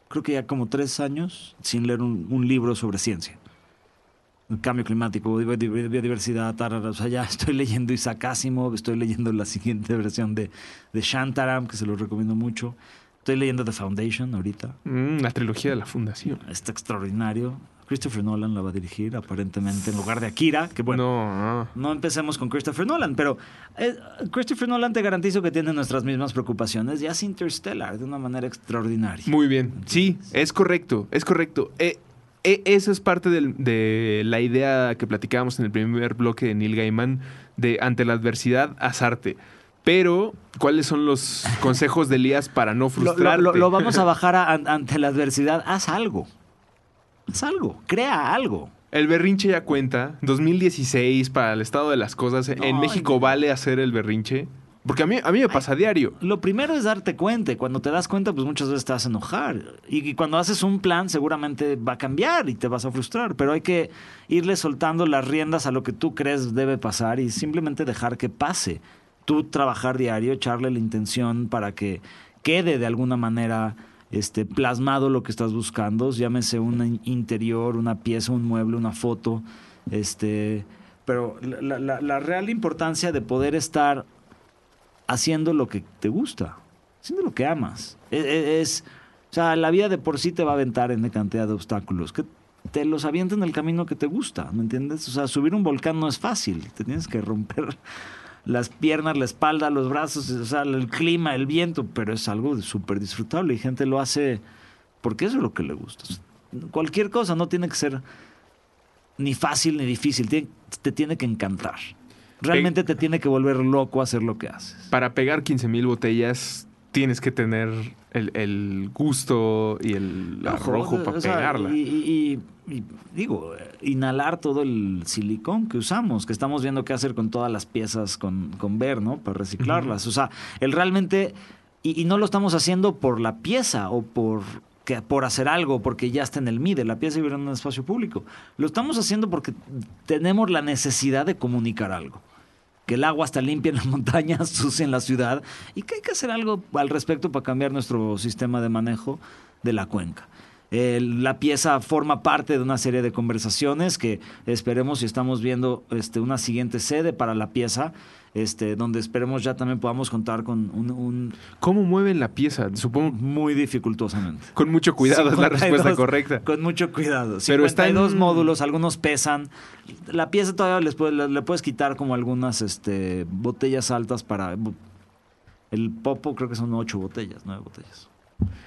creo que ya como tres años sin leer un, un libro sobre ciencia. El cambio climático, biodi- biodi- biodiversidad, tarara, o sea, ya *laughs* estoy leyendo Isaac Asimov, estoy leyendo la siguiente versión de, de Shantaram, que se lo recomiendo mucho. Estoy leyendo The Foundation ahorita, Mm, la trilogía de la fundación. está extraordinario. Christopher Nolan la va a dirigir, aparentemente, en lugar de Akira, que bueno, No, no. no empecemos con Christopher Nolan, pero eh, Christopher Nolan te garantizo que tiene nuestras mismas preocupaciones y hace Interstellar de una manera extraordinaria. Muy bien. Sí, es correcto, es correcto. Eh, eh, eso es parte del- de la idea que platicábamos en el primer bloque de Neil Gaiman de ante la adversidad, azarte. Pero, ¿cuáles son los consejos de Elías para no lo- frustrarte? lo- lo vamos a bajar a- an- ante la adversidad, haz algo. Haz algo, crea algo. El berrinche ya cuenta. 2016 para el estado de las cosas. en México vale hacer el berrinche. Porque a mí, a mí me pasa a diario. Lo primero es darte cuenta. y Cuando te das cuenta, pues muchas veces te vas a enojar. Y, y cuando haces un plan, seguramente va a cambiar y te vas a frustrar. Pero hay que irle soltando las riendas a lo que tú crees debe pasar y simplemente dejar que pase. Tú trabajar diario, echarle la intención para que quede de alguna manera este, plasmado lo que estás buscando, llámese un in- interior, una pieza, un mueble, una foto. Este, pero la- real importancia de poder estar haciendo lo que te gusta, haciendo lo que amas. Es, es- es- o sea, la vida de por sí te va a aventar en cantidad de obstáculos. Que te los avienta en el camino que te gusta, ¿me entiendes? O sea, subir un volcán no es fácil. Te tienes que romper las piernas, la espalda, los brazos, o sea, el clima, el viento, pero es algo súper disfrutable y gente lo hace porque eso es lo que le gusta. Cualquier cosa no tiene que ser ni fácil ni difícil, te tiene que encantar. Realmente te tiene que volver loco hacer lo que haces. Para pegar 15 mil botellas tienes que tener el, el gusto y el Ojo, arrojo o para sea, pegarla. Y, y- y- digo, inhalar todo el silicón que usamos, que estamos viendo qué hacer con todas las piezas con, con ver, ¿no? Para reciclarlas. O sea, el realmente. Y, y no lo estamos haciendo por la pieza o por que por hacer algo, porque ya está en el MIDE, la pieza vive en un espacio público. Lo estamos haciendo porque tenemos la necesidad de comunicar algo. Que el agua está limpia en las *laughs* montañas, sucia en la ciudad, y que hay que hacer algo al respecto para cambiar nuestro sistema de manejo de la cuenca. Eh, la pieza forma parte de una serie de conversaciones que esperemos y estamos viendo este, una siguiente sede para la pieza, este, donde esperemos ya también podamos contar con un, un- ¿Cómo mueven la pieza? Supongo muy dificultosamente. con mucho cuidado es la 52, respuesta correcta. Con mucho cuidado. Pero está 52 en- módulos, algunos pesan. La pieza todavía les puede- le, le puedes quitar como algunas este, botellas altas para... El popo creo que son ocho botellas, nueve botellas.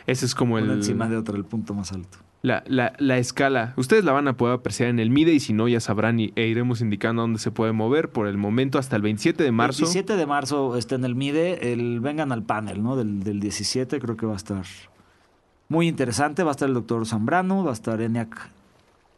Ese es como Una el, encima de otra, el punto más alto. la, la- la escala. Ustedes la van a poder apreciar en el MIDE y si no ya sabrán y- e iremos indicando dónde se puede mover. Por el momento hasta el 27 de marzo. 17 de marzo está en el MIDE, el vengan al panel, ¿no? Del, del 17 creo que va a estar muy interesante. Va a estar el doctor Zambrano, va a estar Eniac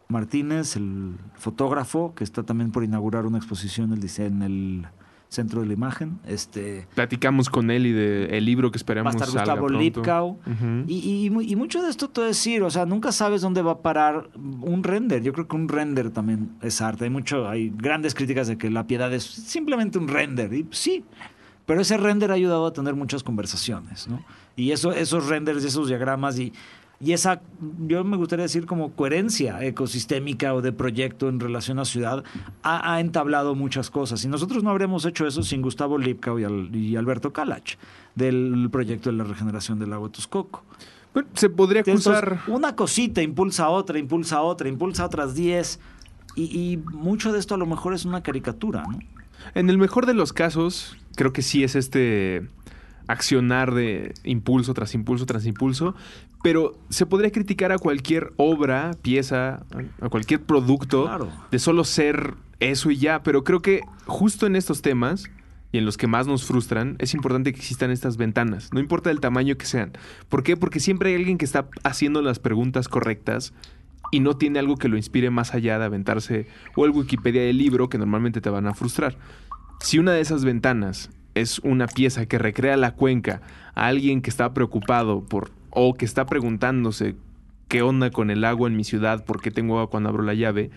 Martínez, el fotógrafo, que está también por inaugurar una exposición el en el Centro de la Imagen. Este, Platicamos con él y del libro que va esperamos a estar salga Gustavo pronto. Lipkau. Ujú. Y, y- y y mucho de esto te voy a decir, o sea, nunca sabes dónde va a parar un render. Yo creo que un render también es arte. Hay mucho, hay grandes críticas de que la piedad es simplemente un render. Y sí, pero ese render ha ayudado a tener muchas conversaciones, ¿no? Y eso, esos renders, esos diagramas y, y esa, yo me gustaría decir como coherencia ecosistémica o de proyecto en relación a ciudad, ha, ha entablado muchas cosas. Y nosotros no habríamos hecho eso sin Gustavo Lipkau y, Al- y Alberto Kalach del proyecto de la regeneración del lago Texcoco. Bueno, se podría Entonces, acusar. una cosita impulsa a otra, impulsa a otra, impulsa a otras 10. Y, y mucho de esto a lo mejor es una caricatura, ¿no? En el mejor de los casos, creo que sí es este accionar de impulso tras impulso tras impulso, pero se podría criticar a cualquier obra, pieza, a cualquier producto Claro. de solo ser eso y ya, pero creo que justo en estos temas y en los que más nos frustran, es importante que existan estas ventanas, no importa el tamaño que sean. ¿Por qué? Porque siempre hay alguien que está haciendo las preguntas correctas y no tiene algo que lo inspire más allá de aventarse o el Wikipedia del libro que normalmente te van a frustrar. Si una de esas ventanas es una pieza que recrea la cuenca. A alguien que está preocupado por o que está preguntándose qué onda con el agua en mi ciudad, por qué tengo agua cuando abro la llave,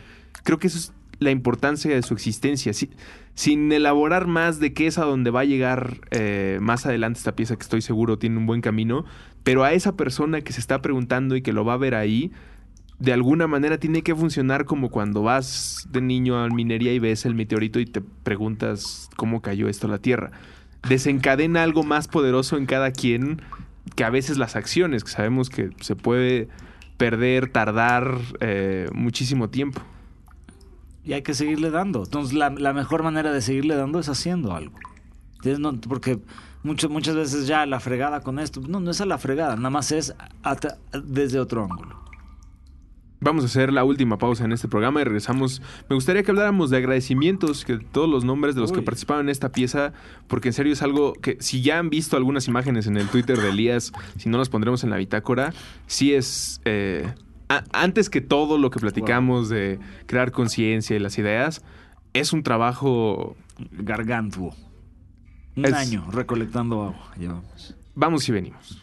creo que eso es la importancia de su existencia. Si- sin elaborar más de qué es a dónde va a llegar eh, más adelante esta pieza que estoy seguro tiene un buen camino, pero a esa persona que se está preguntando y que lo va a ver ahí, de alguna manera tiene que funcionar como cuando vas de niño a minería y ves el meteorito y te preguntas cómo cayó esto a la Tierra. Desencadena algo más poderoso en cada quien que a veces las acciones, que sabemos que se puede perder, tardar eh, muchísimo tiempo. Y hay que seguirle dando. Entonces, la, mejor manera de seguirle dando es haciendo algo. Porque muchas veces ya la fregada con esto. No, no es a la fregada, nada más es desde otro ángulo. Vamos a hacer la última pausa en este programa y regresamos. Me gustaría que habláramos de agradecimientos, que todos los nombres de los que participaron en esta pieza, porque en serio es algo que si ya han visto algunas imágenes en el Twitter de Elías, si no las pondremos en la bitácora, sí es eh, a- antes que todo lo que platicamos de crear conciencia y las ideas, es un trabajo. Gargantuo. Un Es- año recolectando agua. Llevamos. Vamos y venimos.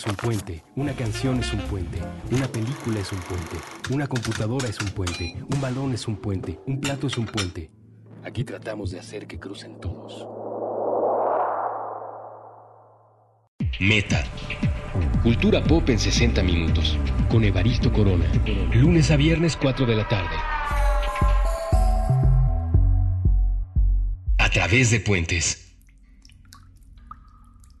Es un puente, una canción es un puente, una película es un puente, una computadora es un puente, un balón es un puente, un plato es un puente. Aquí tratamos de hacer que crucen todos. Meta. Cultura pop en 60 minutos. Con Evaristo Corona. Lunes a viernes 4 de la tarde. A través de puentes.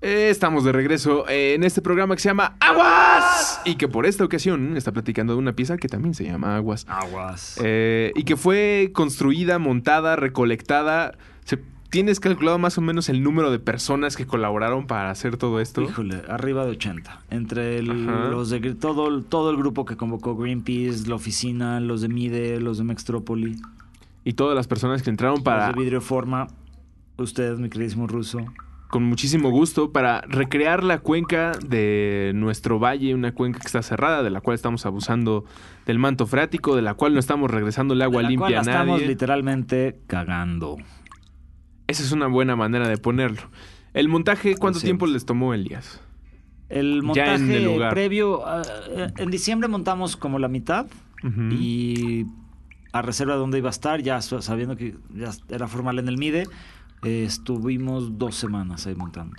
Eh, Estamos de regreso eh, en este programa que se llama Aguas y que por esta ocasión está platicando de una pieza que también se llama Aguas Aguas. Eh, y que fue construida, montada, recolectada. Se- ¿Tienes calculado más o menos el número de personas que colaboraron para hacer todo esto? Híjole, arriba de 80. Entre el- los de todo, todo el grupo que convocó Greenpeace, la oficina, los de Mide, los de Mextrópoli, Y todas las personas que entraron para, los de Vidrioforma, usted, mi queridísimo ruso. Con muchísimo gusto, para recrear la cuenca de nuestro valle, una cuenca que está cerrada, de la cual estamos abusando del manto freático, de la cual no estamos regresando el agua de la limpia cual a la estamos nadie. literalmente cagando. Esa es una buena manera de ponerlo. El montaje, ¿cuánto Así tiempo es. les tomó Elías? El montaje en el previo, ah, eh, en diciembre montamos como la mitad y a reserva de dónde iba a estar, ya sa- sabiendo que ya era formal en el MIDE, eh, estuvimos dos semanas ahí montando.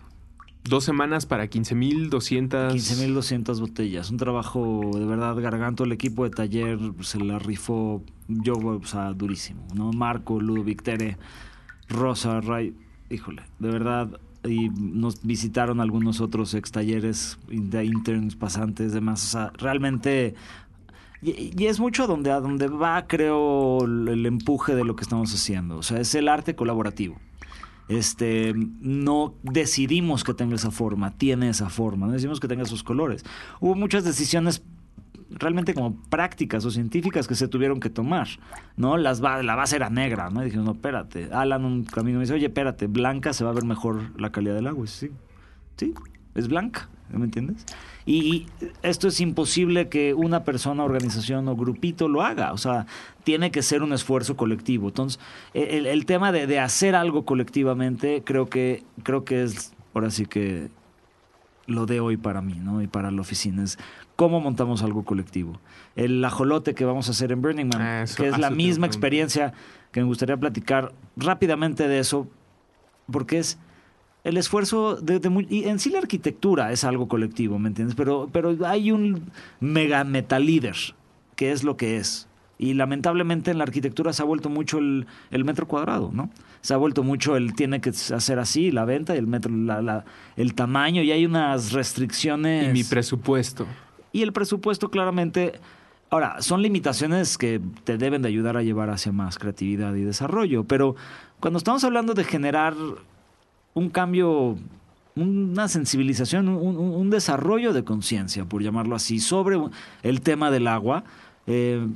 Dos semanas para 15.200... 15.200 botellas. Un trabajo de verdad garganto. El equipo de taller se la rifó yo, o sea, durísimo. ¿no? Marco, Ludovic, Tere, Rosa, Ray. Híjole, de verdad. Y nos visitaron algunos otros ex talleres de interns, pasantes, demás. O sea, realmente. Y, y es mucho donde, a donde va, creo, el empuje de lo que estamos haciendo. O sea, es el arte colaborativo. Este, no decidimos que tenga esa forma, tiene esa forma, no decidimos que tenga esos colores. Hubo muchas decisiones realmente como prácticas o científicas que se tuvieron que tomar, ¿no? Las la base era negra, ¿no? Y dijeron, no, espérate. Alan un camino me dice, oye, espérate, blanca se va a ver mejor la calidad del agua. Sí, sí, es blanca, ¿me entiendes? Y esto es imposible que una persona, organización o grupito lo haga. O sea, tiene que ser un esfuerzo colectivo. Entonces, el, el tema de, de hacer algo colectivamente, creo que, creo que es ahora sí que lo de hoy para mí, ¿no? Y para la oficina. Es cómo montamos algo colectivo. El ajolote que vamos a hacer en Burning Man, eso- que es la misma experiencia que me gustaría platicar rápidamente de eso, porque es el esfuerzo de, de y en sí la arquitectura es algo colectivo, ¿me entiendes? Pero, pero hay un mega meta líder, que es lo que es. Y lamentablemente en la arquitectura se ha vuelto mucho el, el metro cuadrado, ¿no? Se ha vuelto mucho el tiene que hacer así, la venta y el metro, la- la- el tamaño, y hay unas restricciones. Y mi presupuesto. Y el presupuesto claramente... Ahora, son limitaciones que te deben de ayudar a llevar hacia más creatividad y desarrollo, pero cuando estamos hablando de generar un cambio, una sensibilización, un, desarrollo de conciencia, por llamarlo así, sobre el tema del agua, eh,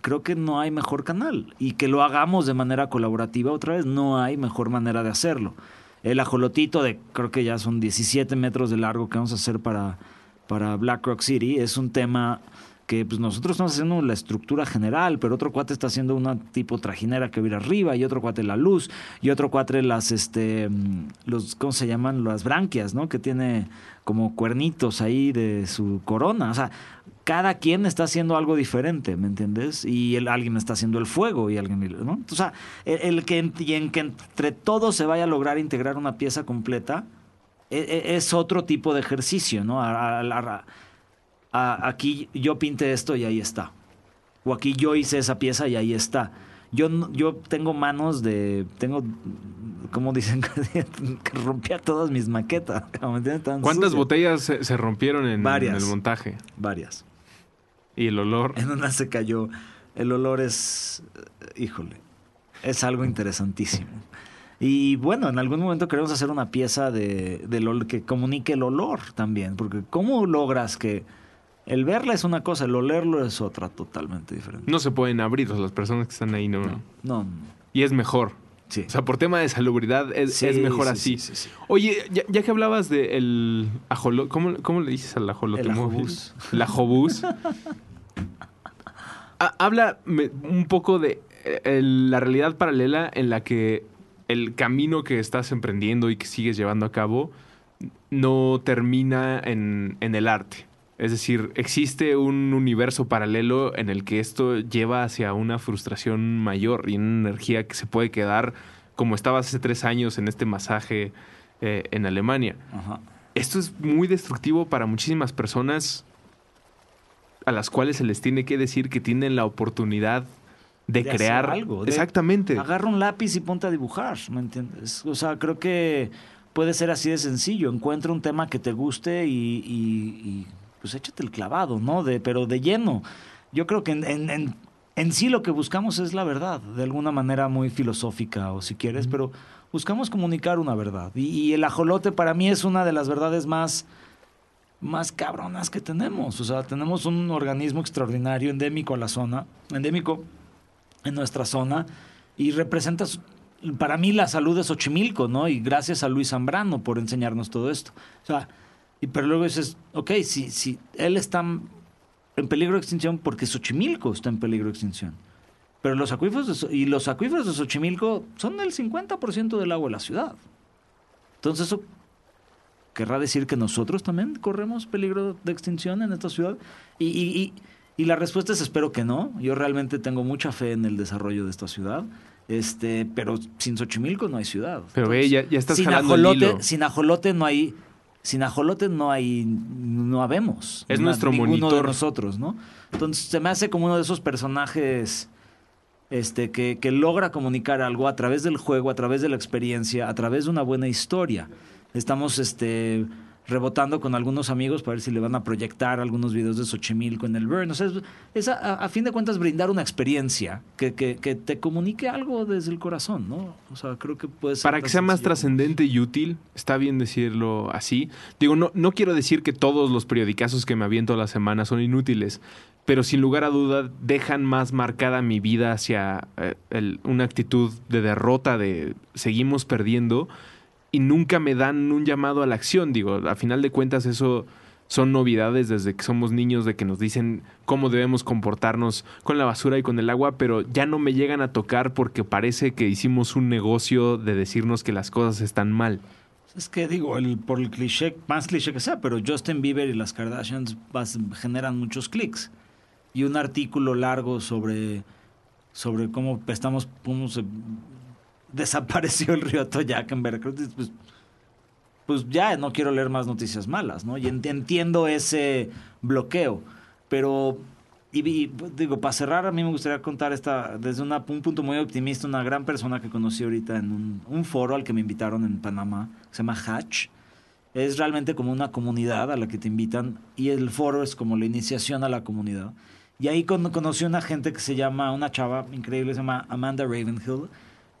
creo que no hay mejor canal. Y que lo hagamos de manera colaborativa, otra vez, no hay mejor manera de hacerlo. El ajolotito de, creo que ya son 17 metros de largo que vamos a hacer para, para Black Rock City, es un tema que pues, nosotros estamos haciendo la estructura general, pero otro cuate está haciendo una tipo trajinera que va a ir arriba, y otro cuate la luz, y otro cuate las, este, mm, los, ¿cómo se llaman? Las branquias, ¿no? Que tiene como cuernitos ahí de su corona. O sea, cada quien está haciendo algo diferente, ¿me entiendes? Y alguien está haciendo el fuego y alguien, ¿no? O sea, el, que, y en que entre todos se vaya a lograr integrar una pieza completa, e- e- es otro tipo de ejercicio, ¿no? A- aquí yo pinte esto y ahí está. O aquí yo hice esa pieza y ahí está. Yo, yo tengo manos de. Tengo. ¿Cómo dicen? *laughs* que rompía todas mis maquetas. *laughs* ¿Cuántas botellas se, se rompieron en, Varias. el montaje? Varias. Y el olor. En una se cayó. El olor es. Híjole. Es algo interesantísimo. Y bueno, en algún momento queremos hacer una pieza de, ol- que comunique el olor también. Porque ¿cómo logras que el verla es una cosa, el olerlo es otra totalmente diferente? No se pueden abrir, las personas que están ahí no. No, no. Y es mejor. Sí. O sea, por tema de salubridad es, Sí, es mejor sí, así. sí, sí, sí. Oye, ya, ya que hablabas del ajolote, ¿cómo, ¿cómo le dices al ajolote? El ajobús. El ajobús. *laughs* Ha- Habla un poco de eh, el- la realidad paralela en la que el camino que estás emprendiendo y que sigues llevando a cabo no termina en, en el arte. Es decir, existe un universo paralelo en el que esto lleva hacia una frustración mayor y una energía que se puede quedar como estabas hace tres años en este masaje eh, en Alemania. Ajá. Esto es muy destructivo para muchísimas personas a las cuales se les tiene que decir que tienen la oportunidad de, De hacer crear algo, de- Exactamente. Agarra un lápiz y ponte a dibujar, ¿me entiendes? O sea, creo que puede ser así de sencillo. Encuentra un tema que te guste y, y- y, pues échate el clavado, ¿no? De, pero de lleno. Yo creo que en, en- en- en sí lo que buscamos es la verdad, de alguna manera muy filosófica o si quieres, pero buscamos comunicar una verdad. Y, y el ajolote para mí es una de las verdades más más cabronas que tenemos. O sea, tenemos un organismo extraordinario, endémico a la zona, endémico en nuestra zona, y representa, para mí, la salud de Xochimilco, ¿no? Y gracias a Luis Zambrano por enseñarnos todo esto. O sea, y, pero luego dices, ok, si, si él está en peligro de extinción porque Xochimilco está en peligro de extinción. Pero los acuíferos de, y los acuíferos de Xochimilco son el 50% del agua de la ciudad. Entonces eso querrá decir que nosotros también corremos peligro de extinción en esta ciudad. Y, y- y- y la respuesta es espero que no. Yo realmente tengo mucha fe en el desarrollo de esta ciudad. Este, pero sin Xochimilco no hay ciudad. Pero ve, ya, ya estás sin ajolote, sin ajolote no hay sin ajolote no hay no habemos. Es nuestro ninguno de monitor. nosotros no entonces se me hace como uno de esos personajes este que, que logra comunicar algo a través del juego a través de la experiencia a través de una buena historia. Estamos este rebotando con algunos amigos para ver si le van a proyectar algunos videos de Xochimilco en el Burn. O sea, es, es a, fin de cuentas brindar una experiencia que, que- que te comunique algo desde el corazón, ¿no? O sea, creo que puede ser... Para que sea más trascendente y útil, está bien decirlo así. Digo, no, no quiero decir que todos los periodicazos que me aviento a la semana son inútiles, pero sin lugar a duda dejan más marcada mi vida hacia eh, el- una actitud de derrota, de seguimos perdiendo, y nunca me dan un llamado a la acción. Digo, a final de cuentas eso son novedades desde que somos niños de que nos dicen cómo debemos comportarnos con la basura y con el agua, pero ya no me llegan a tocar porque parece que hicimos un negocio de decirnos que las cosas están mal. Es que digo, el, por el cliché, más cliché que sea, pero Justin Bieber y las Kardashians generan muchos clics. Y un artículo largo sobre, sobre cómo estamos, desapareció el río Atoyac en Veracruz, pues, pues ya no quiero leer más noticias malas, ¿no? Y ent- entiendo ese bloqueo, pero y, y, pues, digo, para cerrar, a mí me gustaría contar esta, desde una- un punto muy optimista, una gran persona que conocí ahorita en un, un foro al que me invitaron en Panamá, se llama Hatch. Es realmente como una comunidad a la que te invitan y el foro es como la iniciación a la comunidad. Y ahí con- conocí una gente que se llama, una chava increíble, se llama Amanda Ravenhill,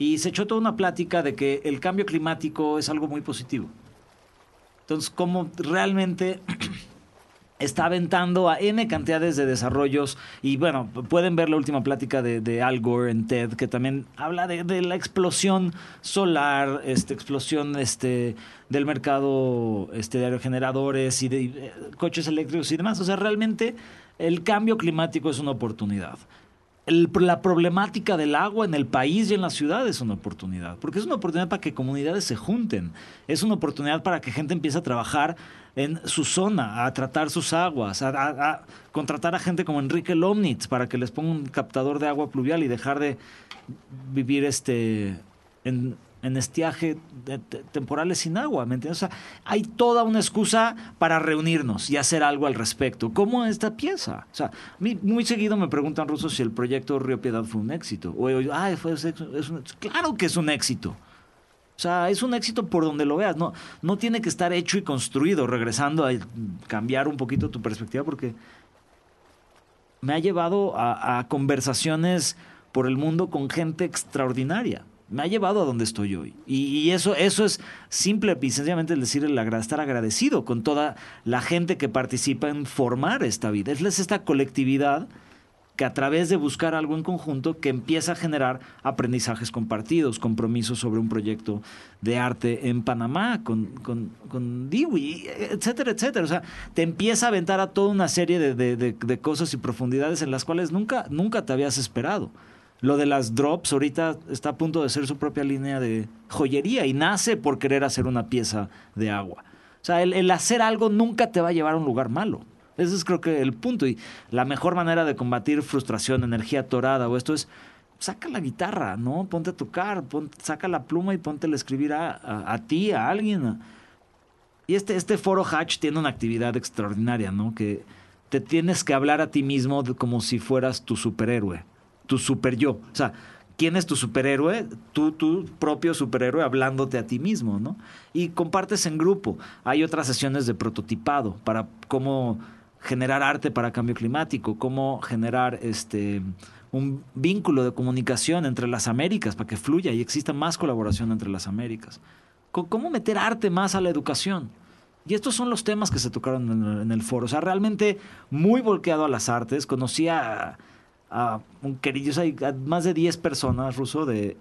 y se echó toda una plática de que el cambio climático es algo muy positivo. Entonces, cómo realmente *clears throat* está aventando a N cantidades de desarrollos. Y bueno, pueden ver la última plática de, de Al Gore en TED, que también habla de, la explosión solar, este, explosión este, del mercado este, de aerogeneradores y de eh, coches eléctricos y demás. O sea, realmente el cambio climático es una oportunidad. La problemática del agua en el país y en la ciudad es una oportunidad, porque es una oportunidad para que comunidades se junten, es una oportunidad para que gente empiece a trabajar en su zona, a tratar sus aguas, a, a- a contratar a gente como Enrique Lomnitz para que les ponga un captador de agua pluvial y dejar de vivir este en, en estiaje temporales sin agua, ¿me entiendes? O sea, hay toda una excusa para reunirnos y hacer algo al respecto. ¿Cómo esta pieza? O sea, a mí muy seguido me preguntan rusos si el proyecto Río Piedad fue un éxito. O, yo, "Ay, fue, es un- claro que es un éxito. O sea, es un éxito por donde lo veas. No, no tiene que estar hecho y construido, regresando a cambiar un poquito tu perspectiva, porque me ha llevado a conversaciones por el mundo con gente extraordinaria. Me ha llevado a donde estoy hoy. Y, eso, eso es simple y sencillamente decir el estar agradecido con toda la gente que participa en formar esta vida. Es esta colectividad que a través de buscar algo en conjunto que empieza a generar aprendizajes compartidos, compromisos sobre un proyecto de arte en Panamá con, con, con Dewey, etcétera, etcétera. O sea, te empieza a aventar a toda una serie de, de- de- de cosas y profundidades en las cuales nunca, nunca te habías esperado. Lo de las drops ahorita está a punto de ser su propia línea de joyería y nace por querer hacer una pieza de agua. O sea, el, hacer algo nunca te va a llevar a un lugar malo. Ese es creo que el punto. Y la mejor manera de combatir frustración, energía atorada o esto es saca la guitarra, ¿no? Ponte a tocar, pon- saca la pluma y ponte a escribir a, a- ti, a alguien. Y este, este foro Hatch tiene una actividad extraordinaria, ¿no? Que te tienes que hablar a ti mismo como si fueras tu superhéroe, tu super yo. O sea, ¿quién es tu superhéroe? Tú, tu propio superhéroe hablándote a ti mismo, ¿no? Y compartes en grupo. Hay otras sesiones de prototipado para cómo generar arte para cambio climático, cómo generar este un vínculo de comunicación entre las Américas para que fluya y exista más colaboración entre las Américas. ¿Cómo meter arte más a la educación? Y estos son los temas que se tocaron en el, foro. O sea, realmente muy volteado a las artes. Conocí a, un querido, o sea, a más de 10 personas ruso de...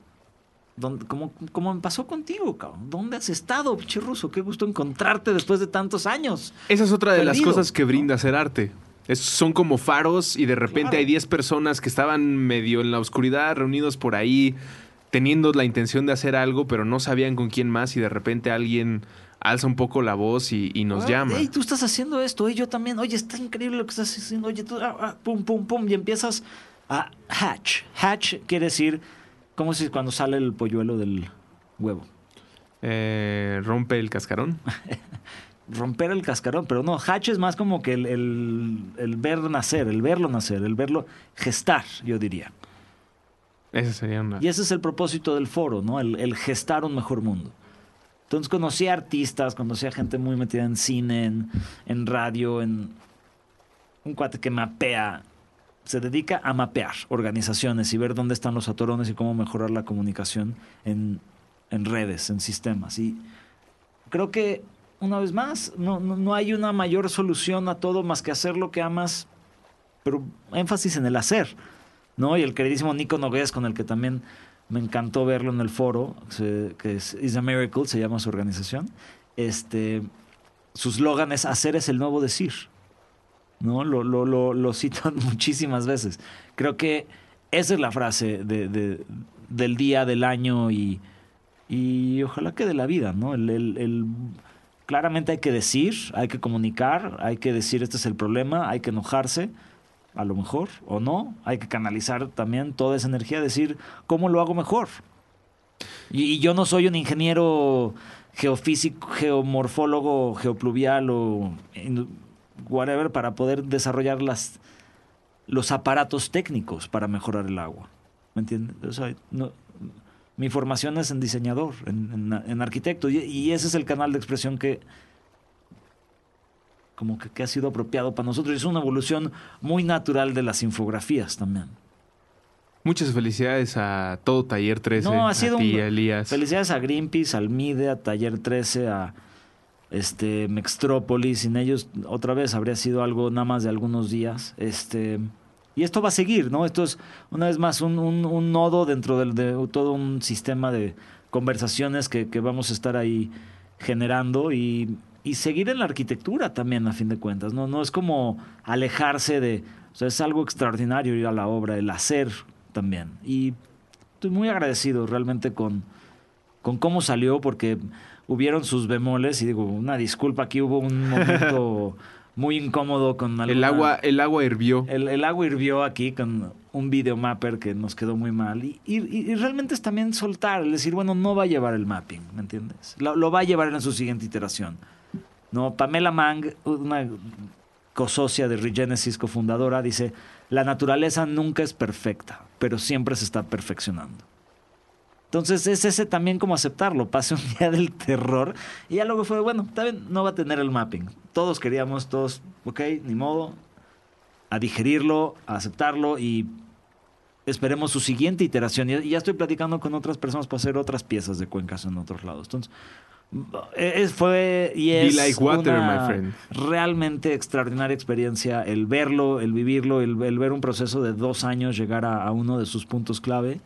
Donde, como, como me pasó contigo, cabrón. ¿Dónde has estado, pinche ruso? Qué gusto encontrarte después de tantos años. Esa es otra de las cosas que brinda hacer arte. Es- son como faros y de repente Claro. hay 10 personas que estaban medio en la oscuridad, reunidos por ahí, teniendo la intención de hacer algo, pero no sabían con quién más y de repente alguien alza un poco la voz y, y nos Ah, llama. Ey, tú estás haciendo esto, y yo también. Oye, está increíble lo que estás haciendo. Oye, tú, ah, ah, pum, pum, pum. Y empiezas a hatch. Hatch quiere decir, como si cuando sale el polluelo del huevo. Eh, rompe el cascarón. *laughs* Romper el cascarón, pero no, hatch es más como que el, el, el ver nacer, el verlo nacer, el verlo gestar, yo diría. Esa sería una. Y ese es el propósito del foro, ¿no? El, el gestar un mejor mundo. Entonces conocí artistas, conocí a gente muy metida en cine, en, radio, en un cuate que mapea, se dedica a mapear organizaciones y ver dónde están los atorones y cómo mejorar la comunicación en, en redes, en sistemas. Y creo que, una vez más, no, no, no hay una mayor solución a todo más que hacer lo que amas, pero énfasis en el hacer. ¿no? Y el queridísimo Nico Nogués, con el que también me encantó verlo en el foro, que es Is a Miracle, se llama su organización. Este, su eslogan es hacer es el nuevo decir. ¿No? Lo, lo, lo, lo citan *laughs* muchísimas veces. Creo que esa es la frase de- del día, del año y, y ojalá que de la vida, ¿no? El, el- el- claramente hay que decir, hay que comunicar, hay que decir este es el problema, hay que enojarse, a lo mejor, o no. Hay que canalizar también toda esa energía, decir cómo lo hago mejor. Y, yo no soy un ingeniero geofísico, geomorfólogo, geopluvial o whatever para poder desarrollar las, los aparatos técnicos para mejorar el agua. ¿Me entiendes? Mi formación es en diseñador, en, arquitecto, y ese es el canal de expresión que, como que, que ha sido apropiado para nosotros. Y es una evolución muy natural de las infografías también. Muchas felicidades a todo Taller 13. No, ha sido a ti, un- Elías. Felicidades a Greenpeace, al MIDE, a Taller 13, a este Mextrópolis. Sin ellos, otra vez, habría sido algo nada más de algunos días. Este, y esto va a seguir, ¿no? Esto es, una vez más, un, un- un nodo dentro del, de todo un sistema de conversaciones que, que vamos a estar ahí generando y, y seguir en la arquitectura también, a fin de cuentas. No, no es como alejarse de... O sea, es algo extraordinario ir a la obra, el hacer también. Y estoy muy agradecido realmente con, con cómo salió, porque hubieron sus bemoles y digo, una disculpa, aquí hubo un momento *laughs* muy incómodo con el, alguna- agua, el agua hirvió. el, el agua hirvió aquí con un videomapper que nos quedó muy mal. Y, y- y realmente es también soltar, es decir, bueno, no va a llevar el mapping, ¿me entiendes? Lo, lo va a llevar en su siguiente iteración. No, Pamela Mang, una cosocia de Regenesis, cofundadora, dice, la naturaleza nunca es perfecta, pero siempre se está perfeccionando. Entonces es ese también como aceptarlo. Pase un *laughs* día del terror y ya luego fue, bueno, también no va a tener el mapping. Todos queríamos, todos, ok, ni modo, a digerirlo, a aceptarlo y esperemos su siguiente iteración. Y ya estoy platicando con otras personas para hacer otras piezas de cuencas en otros lados. Entonces, es, fue y Be es like water, una my friend. realmente extraordinaria experiencia el verlo, el vivirlo, el, el ver un proceso de dos años llegar a, a uno de sus puntos clave.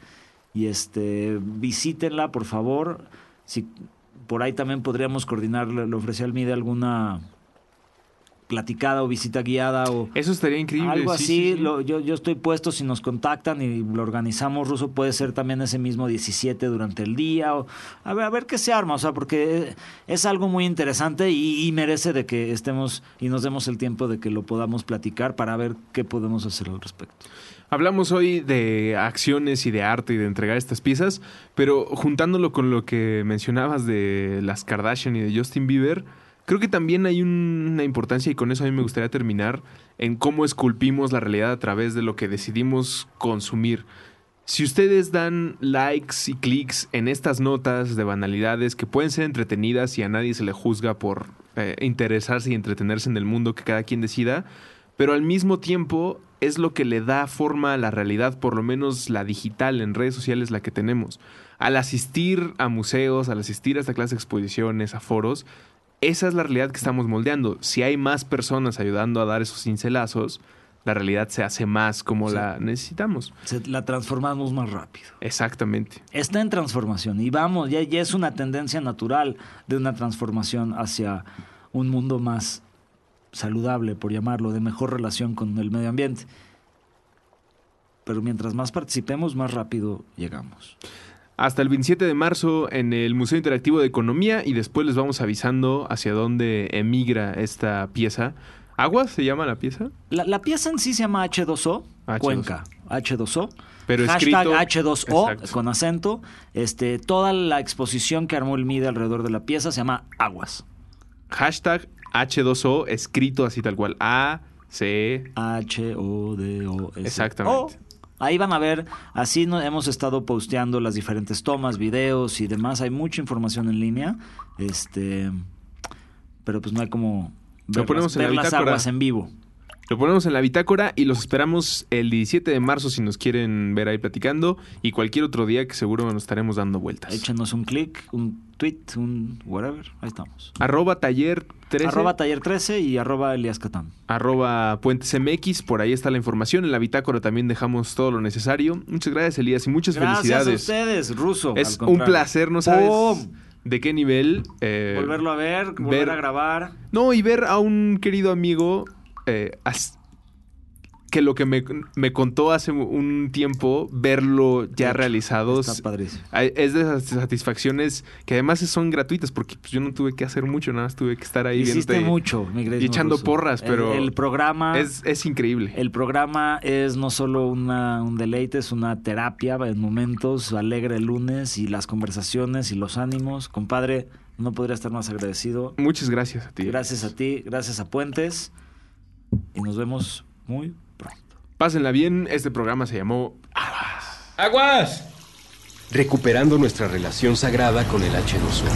Y este, visítenla, por favor. Si por ahí también podríamos coordinar, le, le ofrecí al MIDE alguna platicada o visita guiada o Eso estaría increíble. algo sí, así. sí, sí. lo- yo, yo estoy puesto si nos contactan y lo organizamos. Ruso puede ser también ese mismo 17 durante el día. O, a, ver, a ver qué se arma, o sea, porque es algo muy interesante y, y merece de que estemos y nos demos el tiempo de que lo podamos platicar para ver qué podemos hacer al respecto. Hablamos hoy de acciones y de arte y de entregar estas piezas, pero juntándolo con lo que mencionabas de las Kardashian y de Justin Bieber, creo que también hay un- una importancia y con eso a mí me gustaría terminar en cómo esculpimos la realidad a través de lo que decidimos consumir. Si ustedes dan likes y clics en estas notas de banalidades que pueden ser entretenidas y a nadie se le juzga por eh, interesarse y entretenerse en el mundo que cada quien decida, pero al mismo tiempo es lo que le da forma a la realidad, por lo menos la digital en redes sociales, la que tenemos. Al asistir a museos, al asistir a esta clase de exposiciones, a foros, esa es la realidad que estamos moldeando. Si hay más personas ayudando a dar esos cincelazos, la realidad se hace más como Sí. la necesitamos. Se- la transformamos más rápido. Exactamente. Está en transformación y vamos, ya, ya es una tendencia natural de una transformación hacia un mundo más saludable, por llamarlo, de mejor relación con el medio ambiente. Pero mientras más participemos, más rápido llegamos. Hasta el 27 de marzo en el Museo Interactivo de Economía y después les vamos avisando hacia dónde emigra esta pieza. ¿Aguas se llama la pieza? La, la pieza en sí se llama H2O, H2O. Cuenca, H2O. Pero Hashtag escrito- H2O Exacto. con acento. Este, toda la exposición que armó el MIDE alrededor de la pieza se llama Aguas. Hashtag H2O escrito así tal cual. A, C. H-O-D-O-S. Exactamente. O, Ahí van a ver, así no, hemos estado posteando las diferentes tomas, videos y demás. Hay mucha información en línea. Este, pero pues no hay como ver, ponemos las, en la las aguas en vivo. Lo ponemos en la bitácora y los esperamos el 17 de marzo si nos quieren ver ahí platicando y cualquier otro día que seguro nos estaremos dando vueltas. Échenos un clic, un tweet, un whatever. Ahí estamos. Arroba taller 13. Arroba taller 13 y arroba Elias Catán. arroba Puentes MX, por ahí está la información. En la bitácora también dejamos todo lo necesario. Muchas gracias, Elías, y muchas Gracias a felicidades. ustedes, Ruso. Es un placer, no sabes de qué nivel. eh, Volverlo a ver, volver ver- a grabar. No, y ver a un querido amigo eh, que lo que me, me contó hace un tiempo, verlo ya realizado, Está padrísimo. es de esas satisfacciones que además son gratuitas porque pues, yo no tuve que hacer mucho, nada más tuve que estar ahí Hiciste viéndote mucho, mi y echando Ruso. porras, El- pero El, programa... es, es increíble. El programa es no solo una, un deleite, es una terapia en momentos, alegre el lunes y las conversaciones y los ánimos. Compadre, no podría estar más agradecido. Muchas gracias a ti. Gracias a ti, gracias a Puentes y nos vemos muy pronto. Pásenla bien, este programa se llamó ¡Aguas! Recuperando nuestra relación sagrada con el H2O.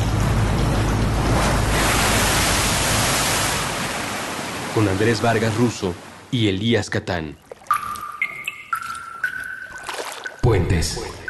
Con Andrés Vargas Russo y Elías Catán. Puentes.